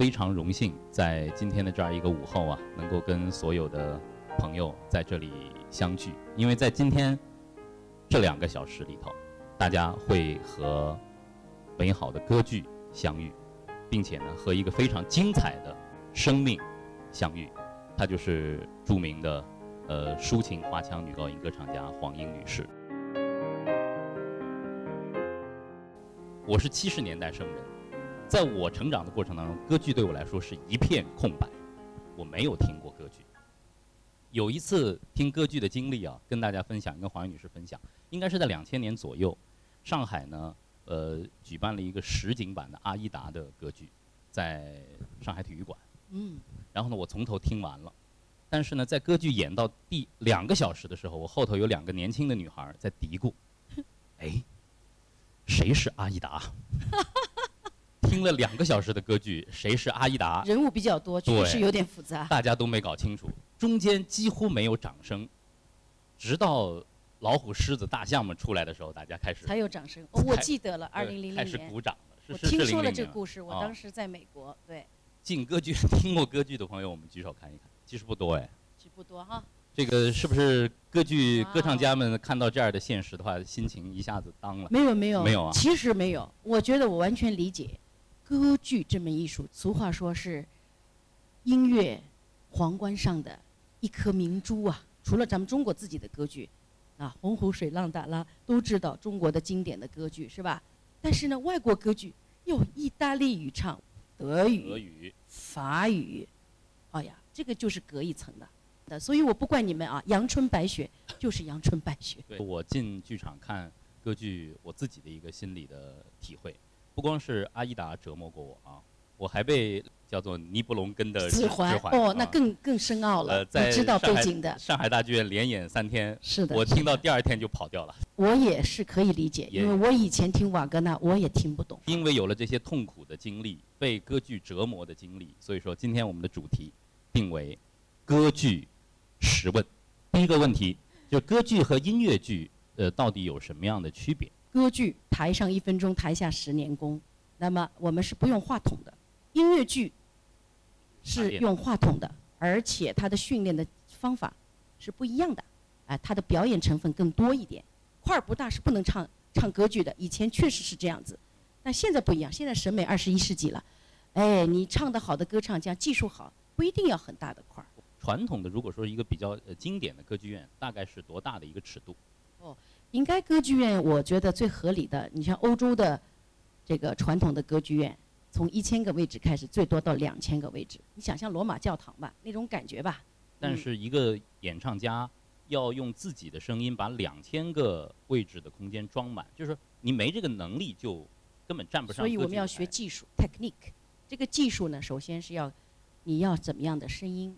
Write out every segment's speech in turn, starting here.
非常荣幸在今天的这样一个午后啊，能够跟所有的朋友在这里相聚。因为在今天这两个小时里头，大家会和美好的歌剧相遇，并且呢，和一个非常精彩的生命相遇。她就是著名的呃抒情花腔女高音歌唱家黄英女士。我是七十年代生人，在我成长的过程当中，歌剧对我来说是一片空白，我没有听过歌剧。有一次听歌剧的经历啊，跟大家分享，跟黄女士分享，应该是在两千年左右，上海呢，呃，举办了一个实景版的《阿依达》的歌剧，在上海体育馆。嗯。然后呢，我从头听完了，但是呢，在歌剧演到第两个小时的时候，我后头有两个年轻的女孩在嘀咕：“ 哎。”谁是阿依达？听了两个小时的歌剧，谁是阿依达？人物比较多，确实有点复杂。大家都没搞清楚，中间几乎没有掌声，直到老虎、狮子、大象们出来的时候，大家开始才有掌声。我记得了，二零零零年开始鼓掌了。我听说了这个故事，我当时在美国。对，进歌剧听过歌剧的朋友，我们举手看一看。其实不多哎，其实不多哈。这个是不是歌剧歌唱家们看到这样的现实的话，心情一下子当了？没有没有没有啊！其实没有，我觉得我完全理解，歌剧这门艺术，俗话说是音乐皇冠上的一颗明珠啊。除了咱们中国自己的歌剧，啊，洪湖水浪打啦，都知道中国的经典的歌剧是吧？但是呢，外国歌剧有意大利语唱，德语、德语、法语，哎呀，这个就是隔一层的。所以我不怪你们啊，阳春白雪就是阳春白雪。对我进剧场看歌剧，我自己的一个心理的体会，不光是阿依达折磨过我啊，我还被叫做尼伯龙根的指环哦，那更更深奥了。在知道背景的上海大剧院连演三天，是的，我听到第二天就跑掉了。我也是可以理解，因为我以前听瓦格纳我也听不懂。因为有了这些痛苦的经历，被歌剧折磨的经历，所以说今天我们的主题定为歌剧。十问，第一个问题，就歌剧和音乐剧，呃，到底有什么样的区别？歌剧台上一分钟，台下十年功，那么我们是不用话筒的；音乐剧是用话筒的，而且它的训练的方法是不一样的，啊，它的表演成分更多一点。块儿不大是不能唱唱歌剧的，以前确实是这样子，但现在不一样，现在审美二十一世纪了，哎，你唱得好的歌唱家，技术好，不一定要很大的块儿。传统的，如果说一个比较经典的歌剧院，大概是多大的一个尺度？哦，应该歌剧院，我觉得最合理的，你像欧洲的这个传统的歌剧院，从一千个位置开始，最多到两千个位置。你想象罗马教堂吧，那种感觉吧。但是一个演唱家要用自己的声音把两千个位置的空间装满，就是说你没这个能力就根本站不上。所以我们要学技术 technique，这个技术呢，首先是要你要怎么样的声音。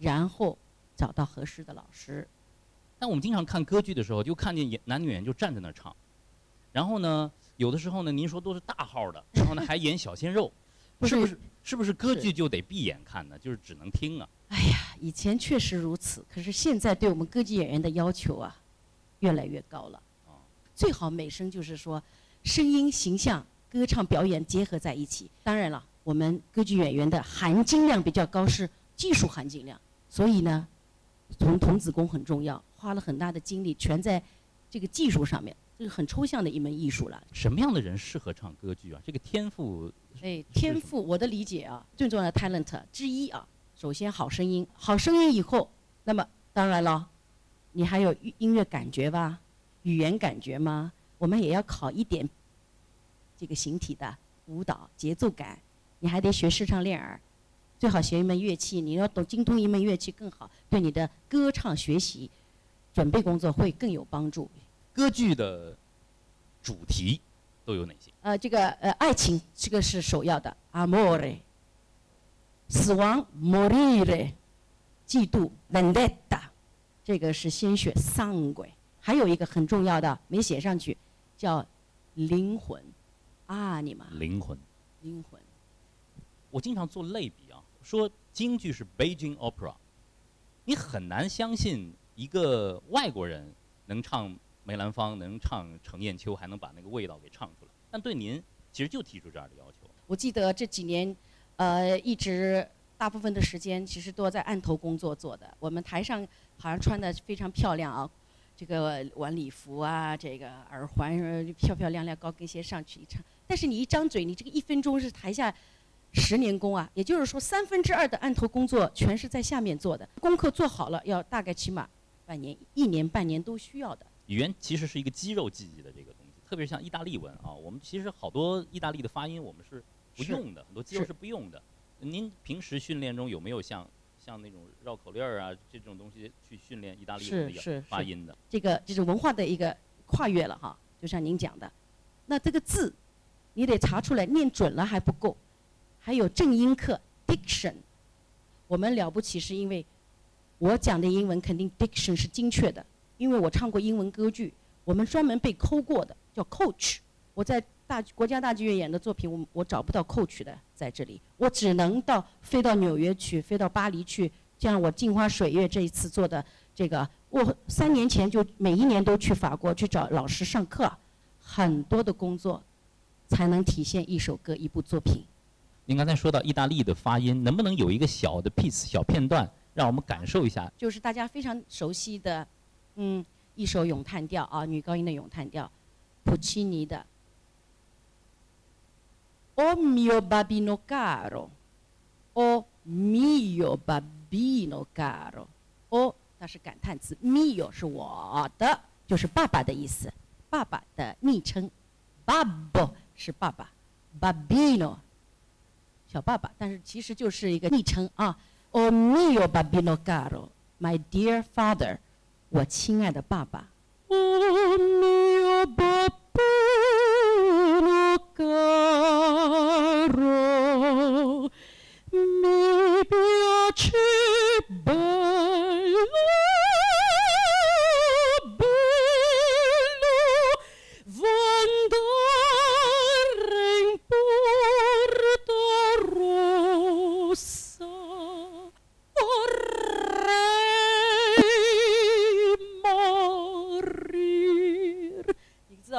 然后找到合适的老师。但我们经常看歌剧的时候，就看见演男女演员就站在那儿唱。然后呢，有的时候呢，您说都是大号的，然后呢还演小鲜肉，是不是？是不是歌剧就得闭眼看呢？就是只能听啊？哎呀，以前确实如此，可是现在对我们歌剧演员的要求啊，越来越高了。最好美声就是说，声音、形象、歌唱表演结合在一起。当然了，我们歌剧演员的含金量比较高，是技术含金量。所以呢，从童子功很重要，花了很大的精力，全在这个技术上面。这个很抽象的一门艺术了。什么样的人适合唱歌剧啊？这个天赋？哎，天赋，我的理解啊，最重要的 talent 之一啊，首先好声音，好声音以后，那么当然了，你还有音乐感觉吧，语言感觉吗？我们也要考一点这个形体的舞蹈节奏感，你还得学视唱练耳。最好学一门乐器，你要懂精通一门乐器更好，对你的歌唱学习、准备工作会更有帮助。歌剧的主题都有哪些？呃，这个呃，爱情这个是首要的，amore；死亡，morire；嫉妒，vendetta；这个是鲜血，sangue；还有一个很重要的没写上去，叫灵魂，啊，你们灵魂，灵魂。我经常做类比啊。说京剧是 Beijing Opera，你很难相信一个外国人能唱梅兰芳，能唱程砚秋，还能把那个味道给唱出来。但对您，其实就提出这样的要求。我记得这几年，呃，一直大部分的时间其实都在案头工作做的。我们台上好像穿的非常漂亮啊，这个晚礼服啊，这个耳环漂漂亮亮，高跟鞋上去一唱。但是你一张嘴，你这个一分钟是台下十年功啊，也就是说三分之二的案头工作全是在下面做的。功课做好了，要大概起码半年、一年、半年都需要的。语言其实是一个肌肉记忆的这个东西，特别是像意大利文啊，我们其实好多意大利的发音我们是不用的，很多肌肉是是不用的。您平时训练中有没有像像那种绕口令儿啊这种东西去训练意大利文的是发音的？这个就是文化的一个跨越了哈，就像您讲的，那这个字，你得查出来念准了还不够，还有正音课 diction，我们了不起是因为我讲的英文肯定 diction 是精确的，因为我唱过英文歌剧，我们专门被抠过的，叫 coach。我在大国家大剧院演的作品，我我找不到 coach 的在这里，我只能到飞到纽约去，飞到巴黎去，像我镜花水月这一次做的这个，我三年前就每一年都去法国去找老师上课，很多的工作才能体现一首歌一部作品。您刚才说到意大利的发音，能不能有一个小的 piece 小片段，让我们感受一下？就是大家非常熟悉的，嗯，一首咏叹调啊，女高音的咏叹调，普契尼的。O mio babbino caro, o mio babbino caro，o 那是感叹词，mio 是我的，就是爸爸的意思，爸爸的昵称，babbo 是爸爸，babbino 小爸爸，但是其实就是一个昵称啊。O mio babbino caro, my dear father，我亲爱的爸爸。O mio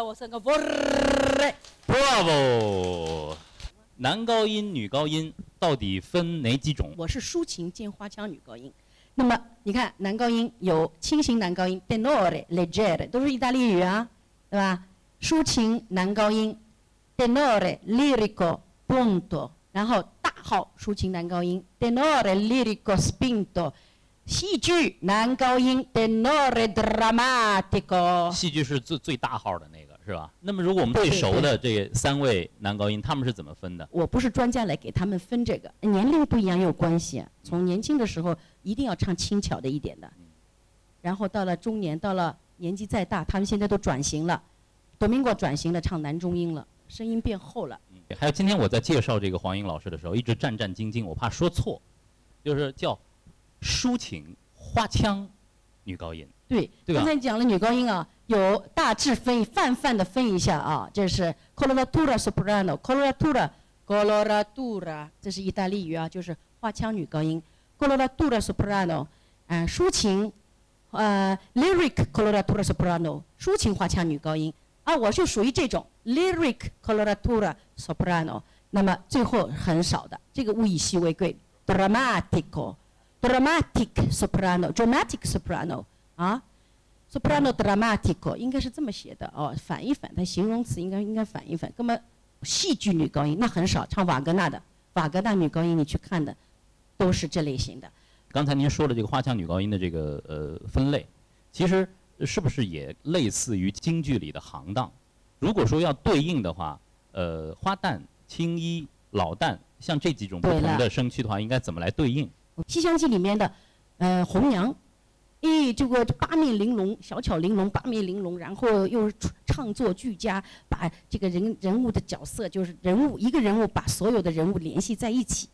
我三个 Bravo！男高音、女高音到底分哪几种？我是抒情兼花腔女高音。那么你看，男高音有轻型男高音 tenore、leggere，都是意大利语啊，对吧？抒情男高音 tenore、lirico、punto，然后大号抒情男高音 tenore、lirico、spinto，戏剧男高音 tenore、drammatico。戏剧是最最大号的那个，是吧？那么如果我们最熟的这三位男高音，他们是怎么分的？我不是专家来给他们分这个，年龄不一样也有关系、啊。从年轻的时候一定要唱轻巧的一点的，然后到了中年，到了年纪再大，他们现在都转型了，多明国转型了，唱男中音了，声音变厚了。嗯还有今天我在介绍这个黄英老师的时候，一直战战兢兢，我怕说错，就是叫抒情花腔女高音。对，对吧刚才讲了女高音啊，有大致分泛泛的分一下啊，这是 coloratura soprano，coloratura coloratura，这是意大利语啊，就是花腔女高音，coloratura soprano，嗯、抒情，呃，lyric coloratura soprano，抒情花腔女高音啊，我就属于这种 lyric coloratura soprano，那么最后很少的，这个物以稀为贵，dramatico。dramatic soprano，dramatic soprano 啊，soprano dramatico 应该是这么写的哦，反一反，它形容词应该应该反一反。那么戏剧女高音那很少，唱瓦格纳的瓦格纳女高音你去看的都是这类型的。刚才您说的这个花腔女高音的这个呃分类，其实是不是也类似于京剧里的行当？如果说要对应的话，呃，花旦、青衣、老旦，像这几种不同的声区的话，应该怎么来对应？《西厢记》里面的，呃，红娘，诶，这个八面玲珑，小巧玲珑，八面玲珑，然后又唱作俱佳，把这个人人物的角色，就是人物一个人物把所有的人物联系在一起。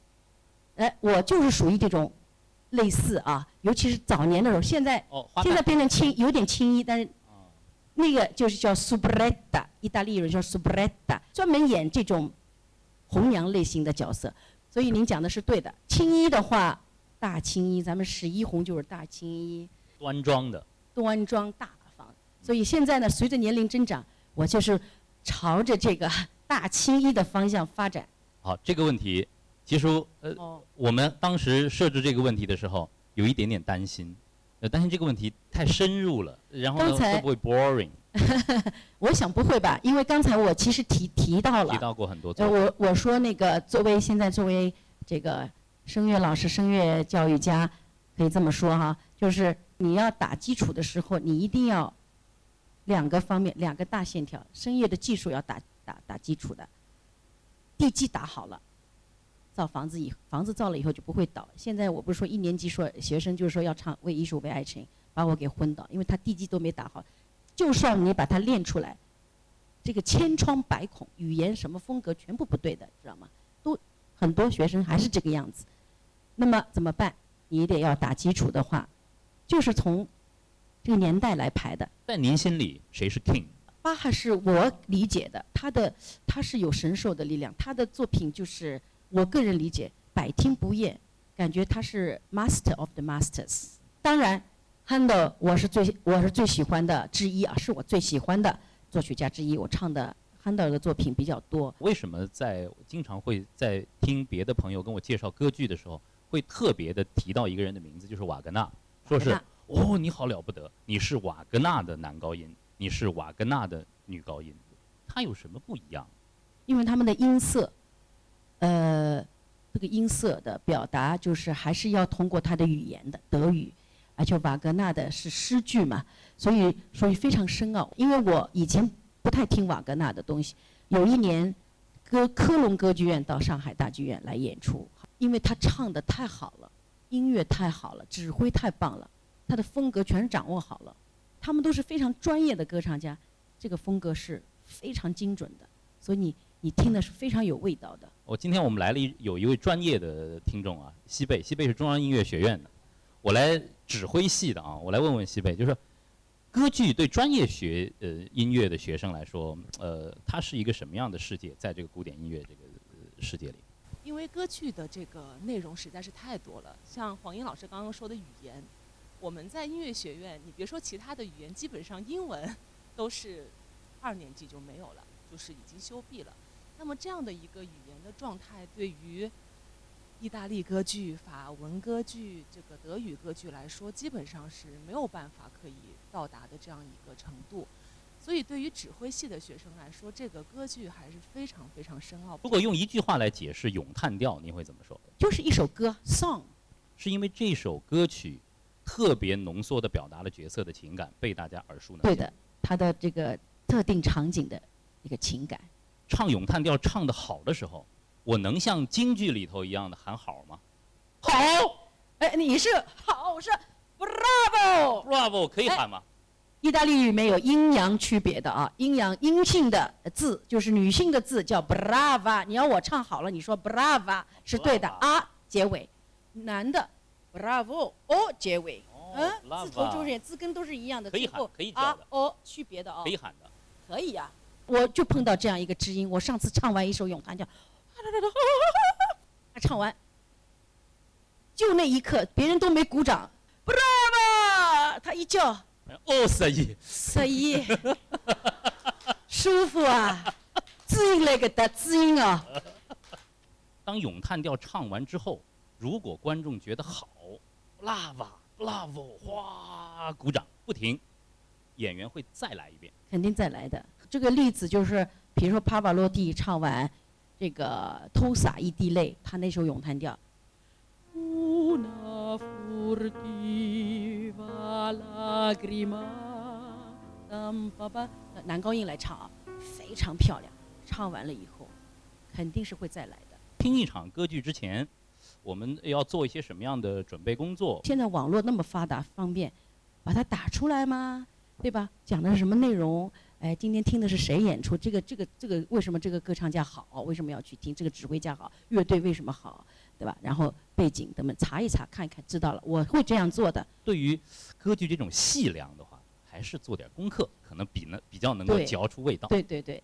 哎，我就是属于这种类似啊，尤其是早年的时候，现在哦，现在变成轻，有点轻衣，但是哦那个就是叫 soubretta，意大利人叫 soubretta，专门演这种红娘类型的角色。所以您讲的是对的。青衣的话，大青衣，咱们十一红就是大青衣，端庄的。端庄大方。所以现在呢，随着年龄增长，我就是朝着这个 大青衣的方向发展。好，这个问题其实呃，哦，我们当时设置这个问题的时候，有一点点担心，呃，担心这个问题太深入了，然后会不会 boring？我想不会吧？因为刚才我其实提提到了，提到过很多呃，次。我我说那个作为现在作为这个声乐老师、声乐教育家，可以这么说哈，就是你要打基础的时候，你一定要两个方面，两个大线条，声乐的技术要打打打基础的，地基打好了。造房子以房子造了以后就不会倒。现在我不是说一年级说学生就是说要唱为艺术为爱情，把我给昏倒，因为他地基都没打好。就算你把它练出来，这个千疮百孔，语言什么风格全部不对的，知道吗？都很多学生还是这个样子。那么怎么办？你得要打基础的话，就是从这个年代来排的。在您心里，谁是 king？巴哈是我理解的，他的他是有神兽的力量，他的作品就是我个人理解百听不厌，感觉他是 master of the masters。当然，Handel 我是最我是最喜欢的之一啊，是我最喜欢的作曲家之一。我唱的 Handel 的作品比较多，为什么在经常会在听别的朋友跟我介绍歌剧的时候，会特别的提到一个人的名字，就是瓦格纳，说是哦，你好了不得，你是瓦格纳的男高音，你是瓦格纳的女高音，他有什么不一样？因为他们的音色，呃，这个音色的表达就是还是要通过他的语言的德语，而且瓦格纳的是诗句嘛，所以所以非常深奥。因为我以前不太听瓦格纳的东西，有一年歌科隆歌剧院到上海大剧院来演出，因为他唱的太好了，音乐太好了，指挥太棒了，他的风格全掌握好了，他们都是非常专业的歌唱家，这个风格是非常精准的，所以你你听的是非常有味道的。我今天我们来了一有一位专业的听众啊，西贝，西贝是中央音乐学院的，我来指挥系的啊，我来问问西贝，就是歌剧对专业学呃音乐的学生来说，呃，它是一个什么样的世界？在这个古典音乐这个世界里，因为歌剧的这个内容实在是太多了，像黄英老师刚刚说的语言，我们在音乐学院，你别说其他的语言，基本上英文都是二年级就没有了，就是已经修毕了。那么这样的一个语言的状态，对于意大利歌剧、法文歌剧、这个德语歌剧来说，基本上是没有办法可以到达的这样一个程度。所以，对于指挥系的学生来说，这个歌剧还是非常非常深奥。如果用一句话来解释《咏叹调》，您会怎么说？就是一首歌，song。是因为这首歌曲特别浓缩的表达了角色的情感，被大家耳熟能详。对的，它的这个特定场景的一个情感。唱咏叹调唱得好的时候，我能像京剧里头一样的喊好吗？好哎，你是好是 bravo。，bravo 可以喊吗？意大利语里面有阴阳区别的啊，阴阳阴性的字就是女性的字叫 brava。你要我唱好了，你说 brava 是对的啊，结尾，男的 bravo o 结尾，嗯，字头就是字根都是一样的，可以喊最后可以叫的。啊哦区别的哦可，以喊的。可以呀、我就碰到这样一个知音，我上次唱完一首咏叹调，唱完，就那一刻，别人都没鼓掌，brava，他一叫，哦，十一，十一舒服啊，知音那个的知音啊，当咏叹调唱完之后，如果观众觉得好 bravo，哗，鼓掌不停，演员会再来一遍。肯定再来的。这个例子就是，比如说帕瓦罗蒂唱完这个《偷洒一滴泪》，他那首咏叹调。Lagrima, dam 男高音来唱啊，非常漂亮。唱完了以后，肯定是会再来的。听一场歌剧之前，我们要做一些什么样的准备工作？现在网络那么发达方便，把它打出来吗？对吧？讲的是什么内容？哎，今天听的是谁演出？这个这个这个为什么这个歌唱家好？为什么要去听？这个指挥家好？乐队为什么好？对吧？然后背景等等查一查，看一看，知道了。我会这样做的。对于歌剧这种细粮的话，还是做点功课，可能比呢比较能够嚼出味道。对对对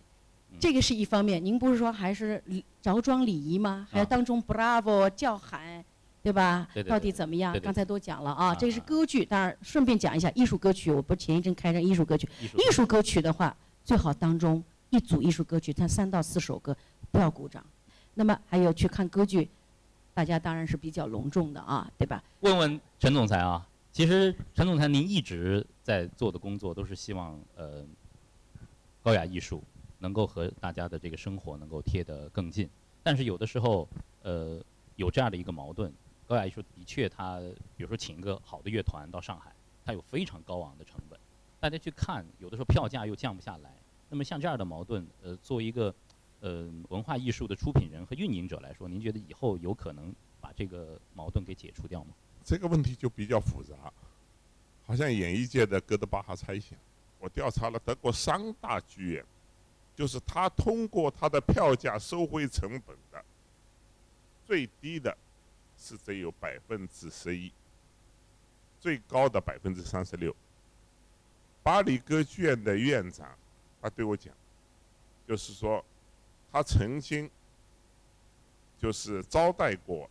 嗯，这个是一方面。您不是说还是礼着装礼仪吗？还有啊当中 bravo 叫喊，对吧？对对对到底怎么样？刚才都讲了啊，啊这是啊歌剧。当然，顺便讲一下艺术歌曲。我不前一阵开张艺术歌曲，艺术艺术歌曲的话，最好当中一组艺术歌曲，它三到四首歌，不要鼓掌。那么还有去看歌剧，大家当然是比较隆重的啊，对吧？问问陈总裁啊，其实陈总裁您一直在做的工作都是希望呃高雅艺术能够和大家的这个生活能够贴得更近，但是有的时候呃有这样的一个矛盾，高雅艺术的确它比如说请一个好的乐团到上海，它有非常高昂的成本，大家去看有的时候票价又降不下来，那么像这样的矛盾，呃作为一个呃，文化艺术的出品人和运营者来说，您觉得以后有可能把这个矛盾给解除掉吗？这个问题就比较复杂，好像演艺界的哥德巴哈猜想。我调查了德国三大剧院，就是他通过他的票价收回成本的最低的是只有百分之十一，最高的百分之三十六。巴黎歌剧院的院长他对我讲，就是说。他曾经就是招待过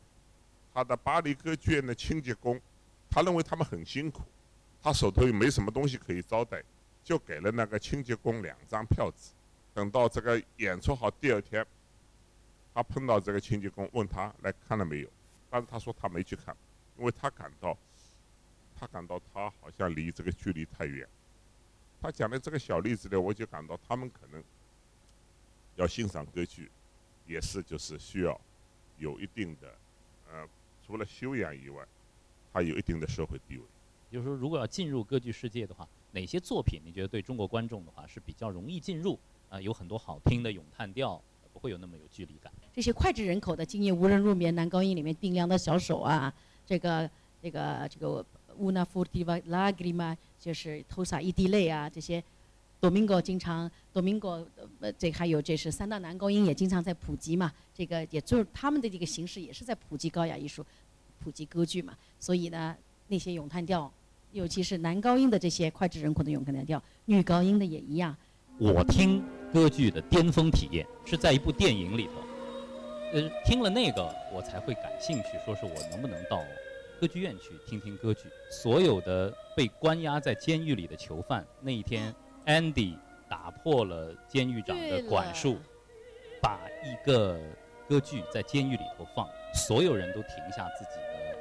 他的巴黎歌剧院的清洁工，他认为他们很辛苦，他手头又没什么东西可以招待，就给了那个清洁工两张票子。等到这个演出好第二天，他碰到这个清洁工，问他来看了没有，但是他说他没去看，因为他感到他感到他好像离这个距离太远。他讲的这个小例子呢，我就感到他们可能。要欣赏歌剧，也是就是需要有一定的，呃，除了修养以外，还有一定的社会地位。就是说，如果要进入歌剧世界的话，哪些作品你觉得对中国观众的话是比较容易进入？啊，有很多好听的咏叹调，不会有那么有距离感。这些脍炙人口的《今夜无人入眠》，男高音里面冰凉的小手啊，这个这个这个乌纳夫蒂瓦拉格里玛，就是偷洒一滴泪啊，这些。多明戈经常，多明戈呃，这还有这是三大男高音也经常在普及嘛，这个也就是他们的这个形式也是在普及高雅艺术，普及歌剧嘛。所以呢，那些咏叹调，尤其是男高音的这些脍炙人口的咏叹调，女高音的也一样。我听歌剧的巅峰体验是在一部电影里头，呃，听了那个我才会感兴趣，说是我能不能到歌剧院去听听歌剧。所有的被关押在监狱里的囚犯，那一天。Andy 打破了监狱长的管束，把一个歌剧在监狱里头放，所有人都停下自己的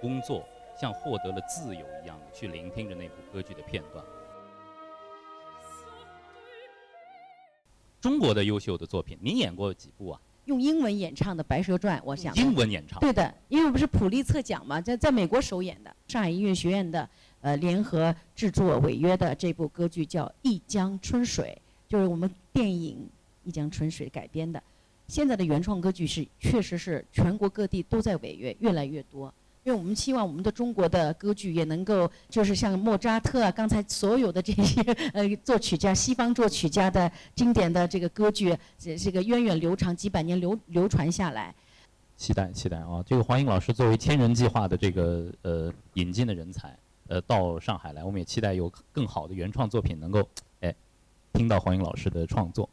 工作，像获得了自由一样的去聆听着那部歌剧的片段。中国的优秀的作品，您演过几部啊？用英文演唱的《白蛇传》，我想。英文演唱。对的，因为不是普利策奖嘛，在在美国首演的，上海音乐学院的。呃，联合制作违约的这部歌剧叫《一江春水》，就是我们电影《一江春水》改编的。现在的原创歌剧是，确实是全国各地都在违约，越来越多。因为我们希望我们的中国的歌剧也能够，就是像莫扎特啊，刚才所有的这些呃作曲家、西方作曲家的经典的这个歌剧，这这个源远流长，几百年流流传下来。期待期待啊！这个黄英老师作为千人计划的这个呃引进的人才。呃，到上海来，我们也期待有更好的原创作品能够，哎，听到黄英老师的创作。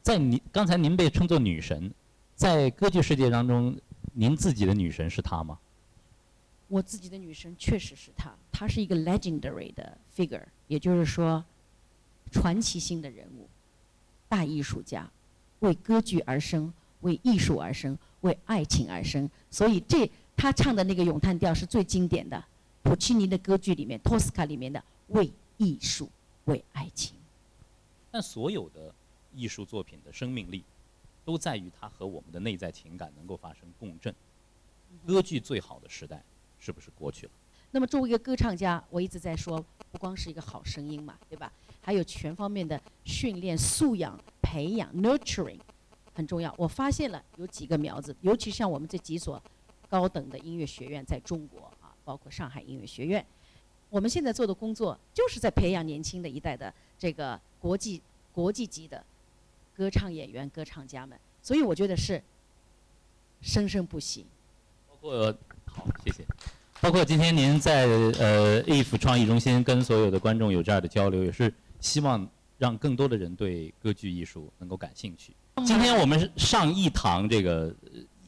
在您刚才您被称作女神，在歌剧世界当中，您自己的女神是她吗？我自己的女神确实是她，她是一个 legendary 的 figure，也就是说，传奇性的人物，大艺术家，为歌剧而生，为艺术而生，为爱情而生。所以这她唱的那个咏叹调是最经典的。普契尼的歌剧里面，托斯卡里面的为艺术、为爱情。但所有的艺术作品的生命力，都在于它和我们的内在情感能够发生共振。歌剧最好的时代是不是过去了？那么作为一个歌唱家，我一直在说，不光是一个好声音嘛，对吧？还有全方面的训练、素养、培养 （nurturing） 很重要。我发现了有几个苗子，尤其像我们这几所高等的音乐学院，在中国啊。包括上海音乐学院，我们现在做的工作就是在培养年轻的一代的这个国际国际级的歌唱演员、歌唱家们，所以我觉得是生生不息。包括好。包括今天您在呃 if 创意中心跟所有的观众有这样的交流，也是希望让更多的人对歌剧艺术能够感兴趣。今天我们上一堂这个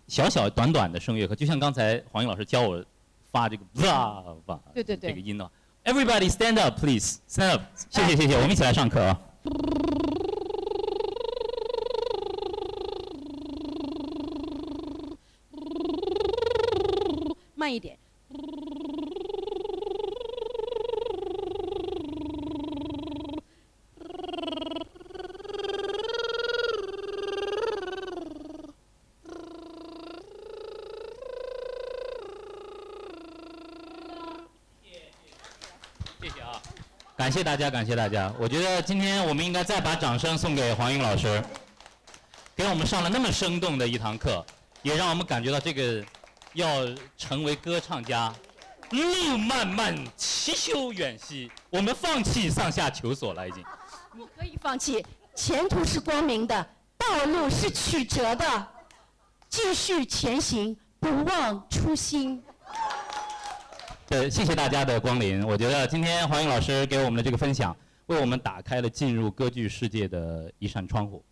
小小短短的声乐课，就像刚才黄英老师教我。发这个哇哇，对对对，这个音呢，Everybody stand up, please stand up，谢谢谢谢，我们一起来上课啊。慢一点。感谢大家，感谢大家。我觉得今天我们应该再把掌声送给黄英老师，给我们上了那么生动的一堂课，也让我们感觉到这个要成为歌唱家，路漫漫其修远兮，我们放弃上下求索了已经。你可以放弃，前途是光明的，道路是曲折的，继续前行，不忘初心。对，谢谢大家的光临。我觉得今天黄英老师给我们的这个分享，为我们打开了进入歌剧世界的一扇窗户。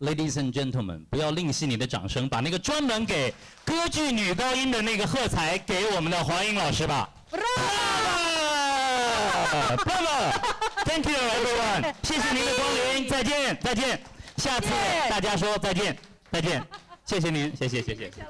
Ladies and gentlemen，不要吝惜你的掌声，把那个专门给歌剧女高音的那个喝彩给我们的黄英老师吧。Bravo！Bravo！Thank you everyone，谢谢您的光临，再见，再见。下次大家说再见，再见。谢谢您，谢谢，谢谢。谢谢